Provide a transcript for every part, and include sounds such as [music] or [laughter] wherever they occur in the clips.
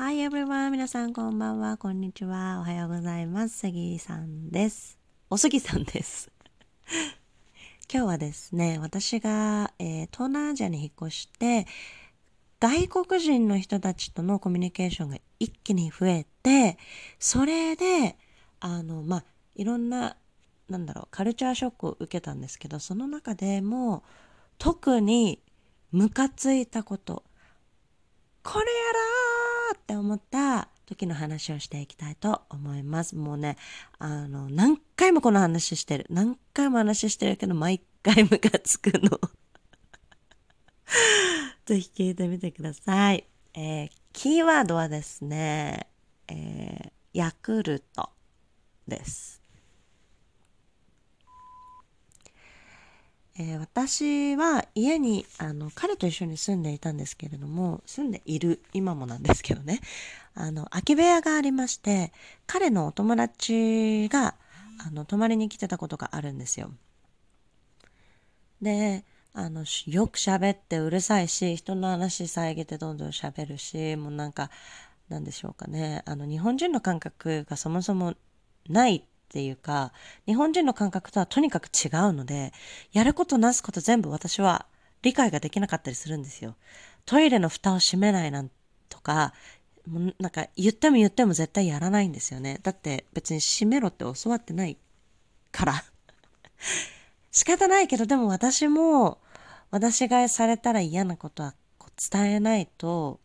Hi everyone! 皆さんこんばんは、こんにちは、おはようございます。杉さんです。おすぎさんです。[laughs] 今日はですね、私が、えー、東南アジアに引っ越して、外国人の人たちとのコミュニケーションが一気に増えて、それで、あの、まあ、いろんな、なんだろう、カルチャーショックを受けたんですけど、その中でも、特にムカついたこと、これやら？ーって思った時の話をしていきたいと思います。もうね、あの、何回もこの話してる。何回も話してるけど、毎回ムカつくの。[laughs] ぜひ聞いてみてください。えー、キーワードはですね、えー、ヤクルトです。えー、私は家にあの彼と一緒に住んでいたんですけれども住んでいる今もなんですけどねあの空き部屋がありまして彼のお友達があの泊まりに来てたことがあるんですよ。であのよく喋ってうるさいし人の話遮ってどんどん喋るしもうなんかなんでしょうかねあの日本人の感覚がそもそもないっていうか、日本人の感覚とはとにかく違うので、やることなすこと全部私は理解ができなかったりするんですよ。トイレの蓋を閉めないなんとか、なんか言っても言っても絶対やらないんですよね。だって別に閉めろって教わってないから。[laughs] 仕方ないけど、でも私も私がされたら嫌なことは伝えないと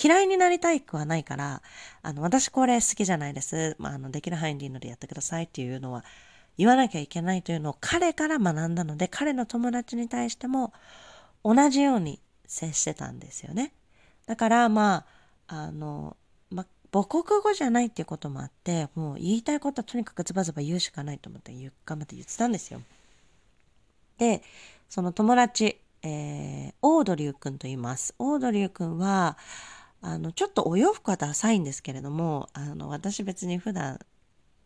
嫌いになりたいくはないから、あの、私これ好きじゃないです。まあ、あの、できる範囲でいいのでやってくださいっていうのは言わなきゃいけないというのを彼から学んだので、彼の友達に対しても同じように接してたんですよね。だから、まあ、あの、ま母国語じゃないっていうこともあって、もう言いたいことはとにかくズバズバ言うしかないと思って頑張って言ってたんですよ。で、その友達、えー、オードリュー君と言います。オードリュー君は、あの、ちょっとお洋服はダサいんですけれども、あの、私別に普段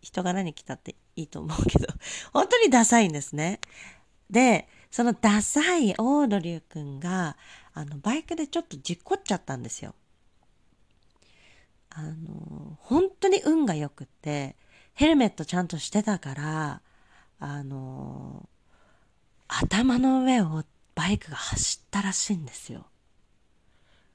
人が何着たっていいと思うけど、[laughs] 本当にダサいんですね。で、そのダサいオードリュー君が、あの、バイクでちょっと事故っちゃったんですよ。あの、本当に運が良くって、ヘルメットちゃんとしてたから、あの、頭の上をバイクが走ったらしいんですよ。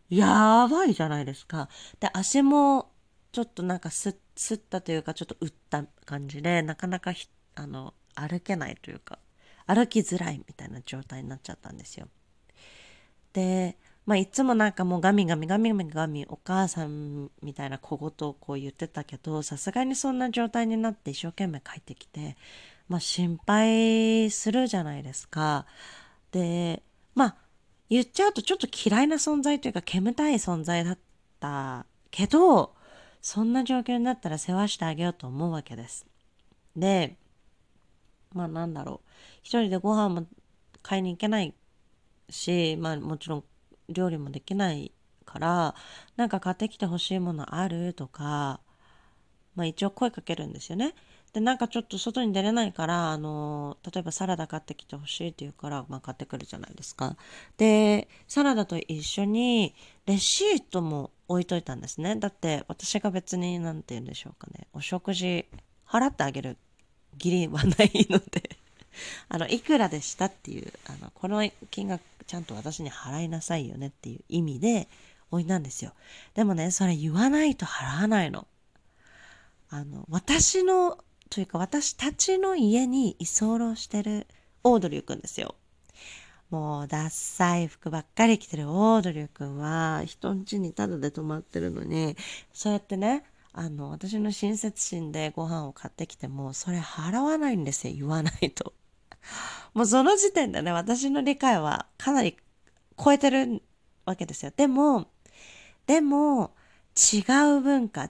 やばいじゃないですか。で、足もちょっとなんかすすったというか、ちょっと打った感じで、なかなかあの歩けないというか、歩きづらいみたいな状態になっちゃったんですよ。で、まあ、いつもなんかもうガミガミガミガミガミお母さんみたいな小言をこう言ってたけど、さすがにそんな状態になって一生懸命帰ってきて、まあ心配するじゃないですか。で、まあ言っちゃうとちょっと嫌いな存在というか煙たい存在だったけど、そんな状況になったら世話してあげようと思うわけです。で、まあなんだろう。一人でご飯も買いに行けないし、まあもちろん料理もできないから、なんか買ってきてほしいものあるとか、まあ一応声かけるんですよね。で、なんかちょっと外に出れないから、あの、例えばサラダ買ってきてほしいって言うから、まあ買ってくるじゃないですか。で、サラダと一緒にレシートも置いといたんですね。だって私が別に何て言うんでしょうかね。お食事払ってあげる義理はないので [laughs] あの、いくらでしたっていう、あの、この金額ちゃんと私に払いなさいよねっていう意味で置いたんですよ。でもね、それ言わないと払わないの。あの、私のというか私たちの家に居候してるオードリューくんですよ。もう、ダッサい服ばっかり着てるオードリューくんは、人ん家にタダで泊まってるのに、そうやってね、あの、私の親切心でご飯を買ってきても、それ払わないんですよ、言わないと。[laughs] もうその時点でね、私の理解はかなり超えてるわけですよ。でも、でも、違う文化、違う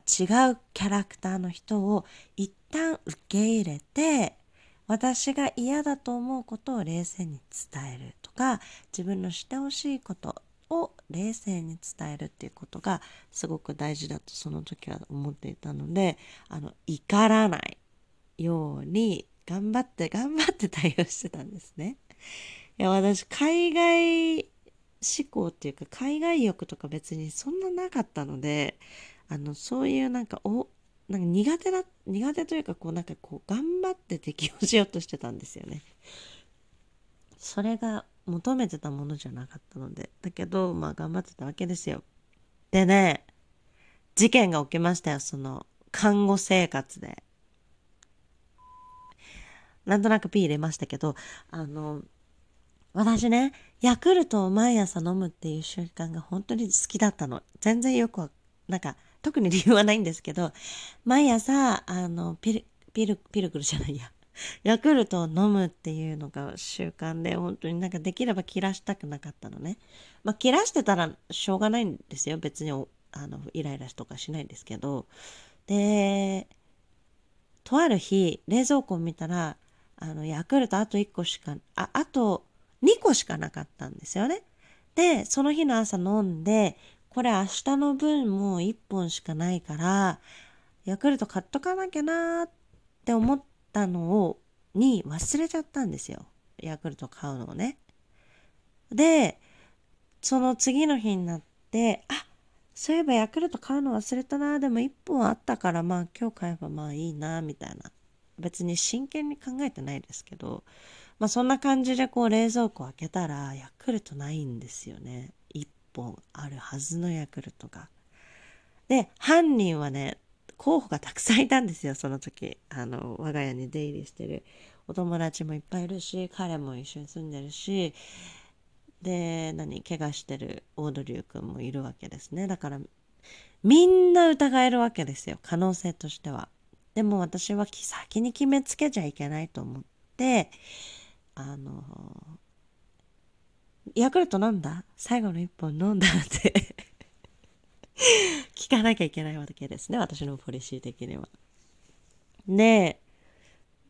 キャラクターの人を一旦受け入れて、私が嫌だと思うことを冷静に伝えるとか、自分のしてほしいことを冷静に伝えるっていうことがすごく大事だとその時は思っていたので、あの、怒らないように頑張って頑張って対応してたんですね。いや、私、海外思考っていうか海外欲とか別にそんななかったのであのそういうなんかおなんか苦手だ苦手というかこうなんかこう頑張って適応しようとしてたんですよね。それが求めてたものじゃなかったのでだけどまあ頑張ってたわけですよ。でね事件が起きましたよその看護生活で。なんとなく P 入れましたけどあの私ねヤクルトを毎朝飲むっていう習慣が本当に好きだったの。全然よくなんか特に理由はないんですけど毎朝あのピルピルピルクルじゃないや [laughs] ヤクルトを飲むっていうのが習慣で本当になんかできれば切らしたくなかったのね。まあ切らしてたらしょうがないんですよ別にあのイライラとかしないんですけどでとある日冷蔵庫を見たらあのヤクルトあと1個しかああと2個しかなかったんですよね。でその日の朝飲んでこれ明日の分もう1本しかないからヤクルト買っとかなきゃなって思ったのをに忘れちゃったんですよヤクルト買うのをね。でその次の日になってあそういえばヤクルト買うの忘れたなでも1本あったからまあ今日買えばまあいいなみたいな別に真剣に考えてないですけどまあそんな感じでこう冷蔵庫開けたらヤクルトないんですよね。1本あるはずのヤクルトが。で犯人はね候補がたくさんいたんですよその時。あの我が家に出入りしてる。お友達もいっぱいいるし彼も一緒に住んでるし。で何怪我してるオードリュー君もいるわけですね。だからみんな疑えるわけですよ可能性としては。でも私は先に決めつけちゃいけないと思ってあのヤクルト飲んだ？最後の一本飲んだって [laughs] 聞かなきゃいけないわけですね私のポリシー的には。で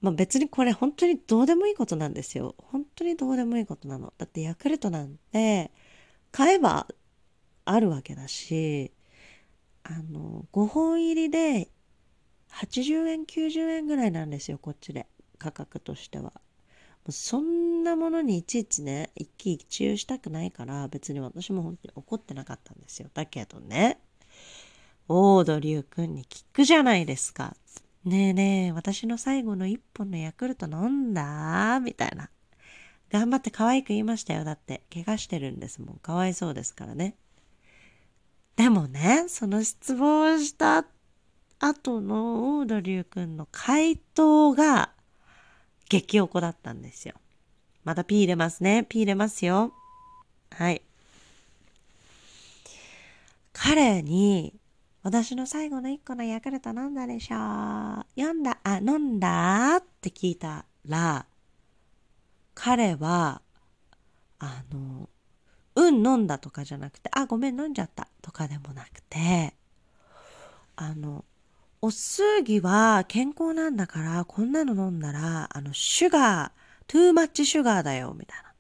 まあ、別にこれ本当にどうでもいいことなんですよ。本当にどうでもいいことなの。だってヤクルトなんて買えばあるわけだし、あの、5本入りで80円、90円ぐらいなんですよ、こっちで。価格としては。そんなものにいちいちね、一喜一憂したくないから、別に私も本当に怒ってなかったんですよ。だけどね、オードリュー君に聞くじゃないですか。ねえねえ、私の最後の一本のヤクルト飲んだ？みたいな。頑張って可愛く言いましたよ。だって、怪我してるんですもん。かわいそうですからね。でもね、その失望した後のオードリュー君の回答が激おこだったんですよ。また P 入れますね。P 入れますよ。はい。彼に私の最後の一個のヤクルト飲んだでしょ読んだ、あ、飲んだって聞いたら、彼は、あの、うん飲んだとかじゃなくて、あ、ごめん飲んじゃったとかでもなくて、あの、おすぎは健康なんだから、こんなの飲んだら、あの、 sugar、too much sugar だよ、みたいな。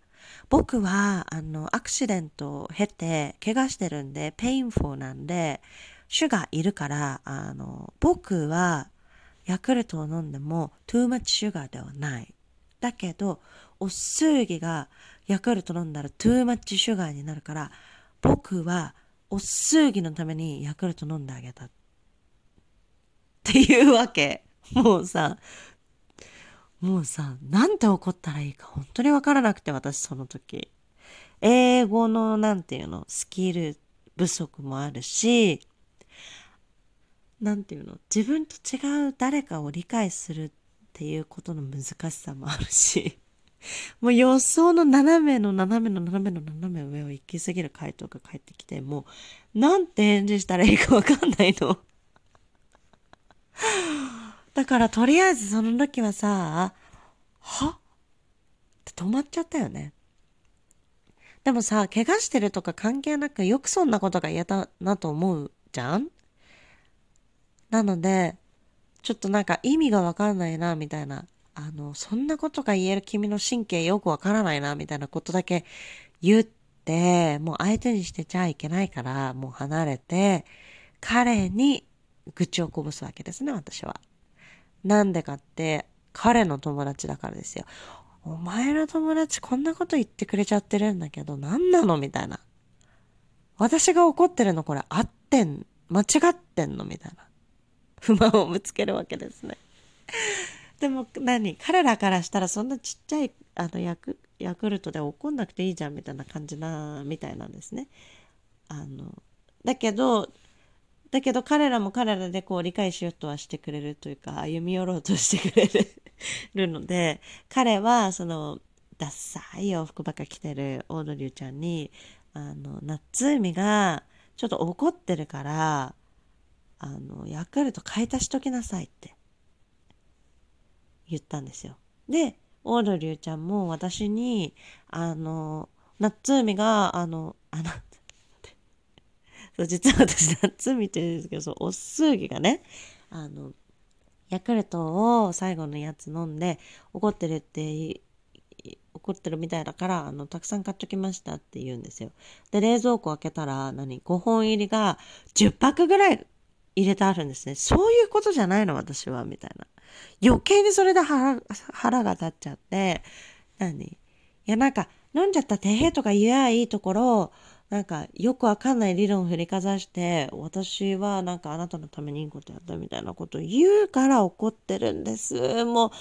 僕は、あの、アクシデントを経て、怪我してるんで、 painful なんで、シュガーいるから、あの、僕はヤクルトを飲んでもトゥーマッチシュガーではない。だけど、おすぎがヤクルト飲んだらトゥーマッチシュガーになるから、僕はおすぎのためにヤクルト飲んであげた。ていうわけ。もうさ、もうさ、なんて怒ったらいいか本当にわからなくて、私その時。英語のなんていうの、スキル不足もあるし、何て言うの自分と違う誰かを理解するっていうことの難しさもあるしもう予想の斜めの斜めの斜めの斜め上を行き過ぎる回答が返ってきてもうなんて返事したらいいかわかんないのだからとりあえずその時はさは？って止まっちゃったよねでもさ怪我してるとか関係なくよくそんなことが嫌だなと思うじゃん？なので、ちょっとなんか意味がわかんないな、みたいな。あの、そんなことが言える君の神経よくわからないな、みたいなことだけ言って、もう相手にしてちゃいけないから、もう離れて、彼に愚痴をこぼすわけですね、私は。なんでかって、彼の友達だからですよ。お前の友達こんなこと言ってくれちゃってるんだけど、何なのみたいな。私が怒ってるのこれ合ってん間違ってんのみたいな不満をぶつけるわけですね。でも何彼らからしたらそんなちっちゃいあのヤクヤクルトで怒んなくていいじゃんみたいな感じなみたいなんですね。あのだけどだけど彼らも彼らでこう理解しようとはしてくれるというか歩み寄ろうとしてくれるので [laughs] 彼はそのダッサい洋服ばっか着てるオードリューちゃんにあの夏海がちょっと怒ってるからあのヤクルト買い足しときなさいって言ったんですよ。でオードリューちゃんも私にあの夏海があのあのそう実は私夏海って言うんですけどそうおすぎがねあのヤクルトを最後のやつ飲んで怒ってるって怒ってるみたいだからあのたくさん買っときましたって言うんですよ。で冷蔵庫開けたら何5本入りが10パックぐらい入れてあるんですね。そういうことじゃないの私はみたいな。余計にそれで腹腹が立っちゃって何いやなんか飲んじゃった手平とか言えばいいところなんかよくわかんない理論を振りかざして私はなんかあなたのためにいいことやったみたいなことを言うから怒ってるんです。も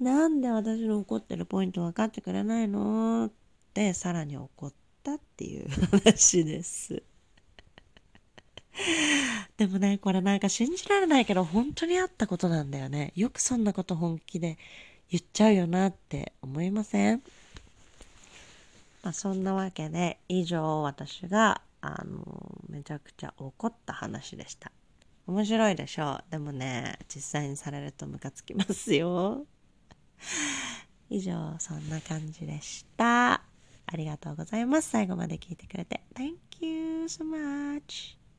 うなんで私の怒ってるポイント分かってくれないのってさらに怒ったっていう [laughs] 話です。でもねこれなんか信じられないけど本当にあったことなんだよね。よくそんなこと本気で言っちゃうよなって思いません？まあ、そんなわけで以上私があのめちゃくちゃ怒った話でした。面白いでしょう。でもね実際にされるとムカつきますよ。[laughs] 以上そんな感じでした。ありがとうございます。最後まで聞いてくれて。Thank you so much